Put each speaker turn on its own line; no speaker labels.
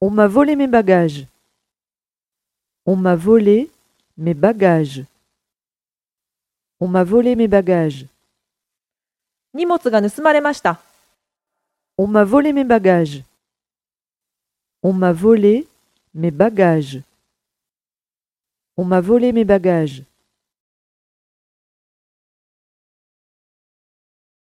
On m'a volé mes bagages. On m'a volé mes bagages. On m'a volé mes bagages. On m'a volé mes bagages. On m'a volé mes bagages. On m'a volé mes bagages.